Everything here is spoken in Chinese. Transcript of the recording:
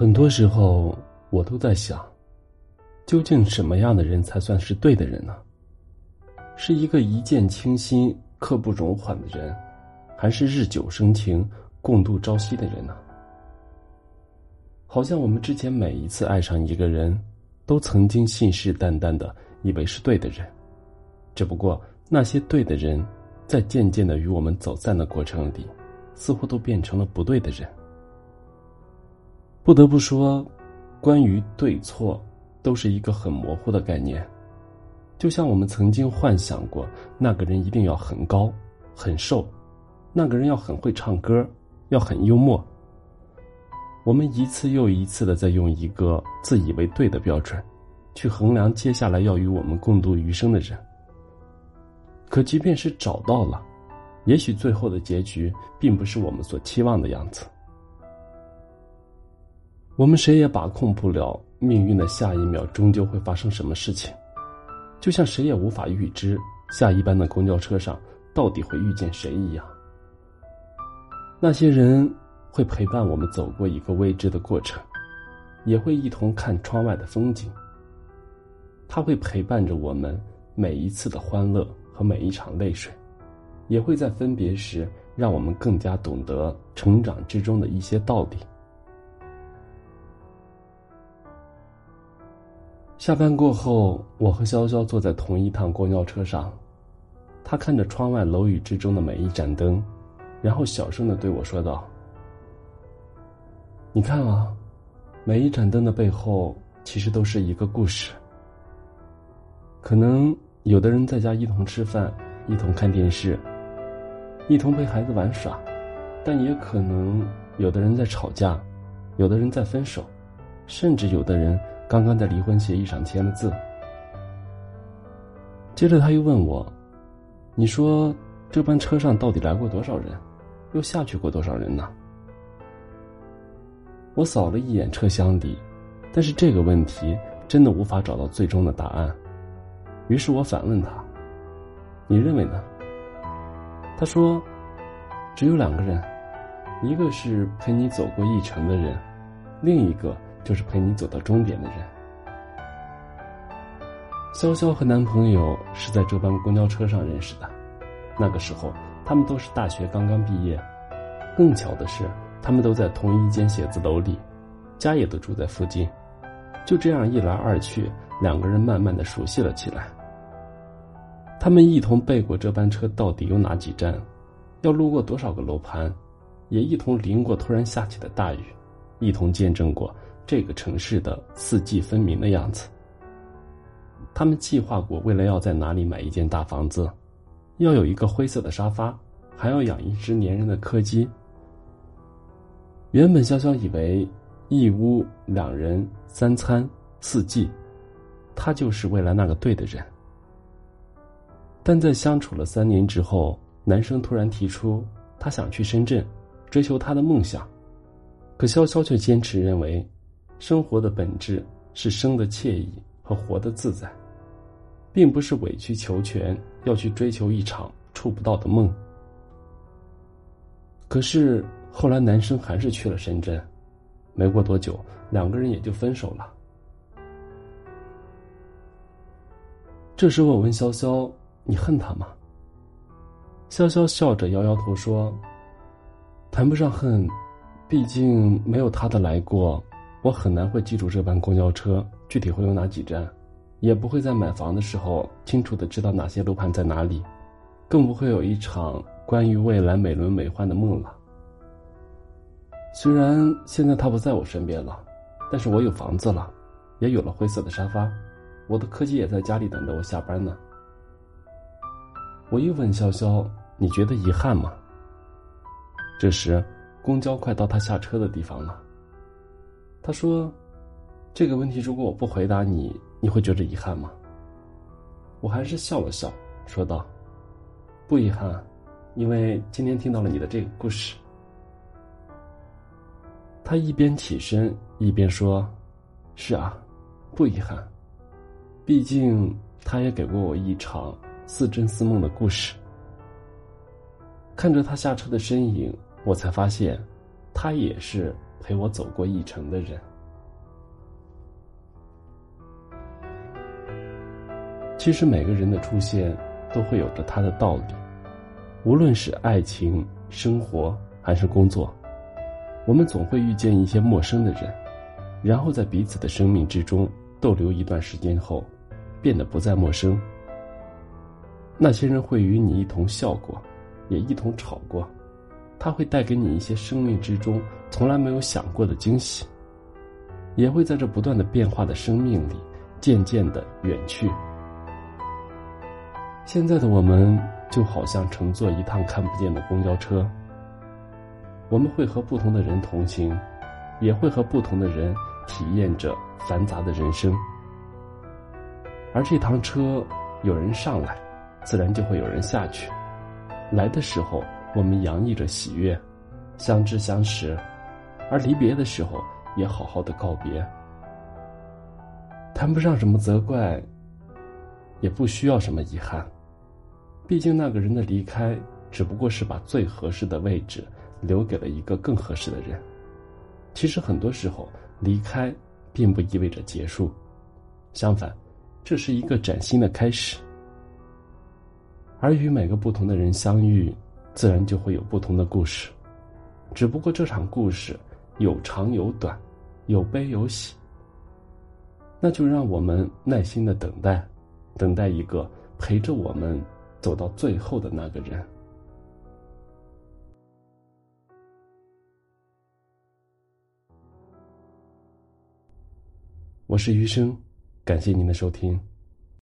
很多时候，我都在想，究竟什么样的人才算是对的人呢？是一个一见倾心、刻不容缓的人，还是日久生情、共度朝夕的人呢？好像我们之前每一次爱上一个人，都曾经信誓旦旦的以为是对的人，只不过那些对的人，在渐渐的与我们走散的过程里，似乎都变成了不对的人。不得不说，关于对错，都是一个很模糊的概念。就像我们曾经幻想过，那个人一定要很高、很瘦，那个人要很会唱歌，要很幽默。我们一次又一次的在用一个自以为对的标准，去衡量接下来要与我们共度余生的人。可即便是找到了，也许最后的结局并不是我们所期望的样子。我们谁也把控不了命运的下一秒终究会发生什么事情，就像谁也无法预知下一班的公交车上到底会遇见谁一样。那些人会陪伴我们走过一个未知的过程，也会一同看窗外的风景。他会陪伴着我们每一次的欢乐和每一场泪水，也会在分别时让我们更加懂得成长之中的一些道理。下班过后，我和潇潇坐在同一趟公交车上，他看着窗外楼宇之中的每一盏灯，然后小声的对我说道：“你看啊，每一盏灯的背后其实都是一个故事。可能有的人在家一同吃饭，一同看电视，一同陪孩子玩耍，但也可能有的人在吵架，有的人在分手，甚至有的人……”刚刚在离婚协议上签了字。接着他又问我：“你说这班车上到底来过多少人，又下去过多少人呢？”我扫了一眼车厢里，但是这个问题真的无法找到最终的答案。于是我反问他：“你认为呢？”他说：“只有两个人，一个是陪你走过一程的人，另一个。”就是陪你走到终点的人。潇潇和男朋友是在这班公交车上认识的，那个时候他们都是大学刚刚毕业。更巧的是，他们都在同一间写字楼里，家也都住在附近。就这样一来二去，两个人慢慢的熟悉了起来。他们一同背过这班车到底有哪几站，要路过多少个楼盘，也一同淋过突然下起的大雨，一同见证过。这个城市的四季分明的样子。他们计划过，未来要在哪里买一间大房子，要有一个灰色的沙发，还要养一只粘人的柯基。原本潇潇以为一屋两人三餐四季，他就是未来那个对的人。但在相处了三年之后，男生突然提出他想去深圳，追求他的梦想，可潇潇却坚持认为。生活的本质是生的惬意和活的自在，并不是委曲求全要去追求一场触不到的梦。可是后来男生还是去了深圳，没过多久，两个人也就分手了。这时候我问潇潇：“你恨他吗？”潇潇笑着摇摇头说：“谈不上恨，毕竟没有他的来过。”我很难会记住这班公交车具体会有哪几站，也不会在买房的时候清楚的知道哪些楼盘在哪里，更不会有一场关于未来美轮美奂的梦了。虽然现在他不在我身边了，但是我有房子了，也有了灰色的沙发，我的柯基也在家里等着我下班呢。我又问潇潇：“你觉得遗憾吗？”这时，公交快到他下车的地方了。他说：“这个问题如果我不回答你，你会觉得遗憾吗？”我还是笑了笑，说道：“不遗憾，因为今天听到了你的这个故事。”他一边起身一边说：“是啊，不遗憾，毕竟他也给过我一场似真似梦的故事。”看着他下车的身影，我才发现，他也是。陪我走过一程的人。其实每个人的出现都会有着他的道理无论是爱情生活还是工作我们总会遇见一些陌生的人然后在彼此的生命之中逗留一段时间后变得不再陌生。那些人会与你一同笑过也一同吵过他会带给你一些生命之中从来没有想过的惊喜，也会在这不断的变化的生命里渐渐的远去。现在的我们就好像乘坐一趟看不见的公交车，我们会和不同的人同行，也会和不同的人体验着繁杂的人生。而这趟车有人上来，自然就会有人下去。来的时候，我们洋溢着喜悦，相知相识；而离别的时候，也好好的告别，谈不上什么责怪，也不需要什么遗憾。毕竟那个人的离开，只不过是把最合适的位置留给了一个更合适的人。其实很多时候，离开并不意味着结束，相反，这是一个崭新的开始。而与每个不同的人相遇，自然就会有不同的故事。只不过这场故事有长有短，有悲有喜。那就让我们耐心的等待，等待一个陪着我们。走到最后的那个人。我是余生，感谢您的收听。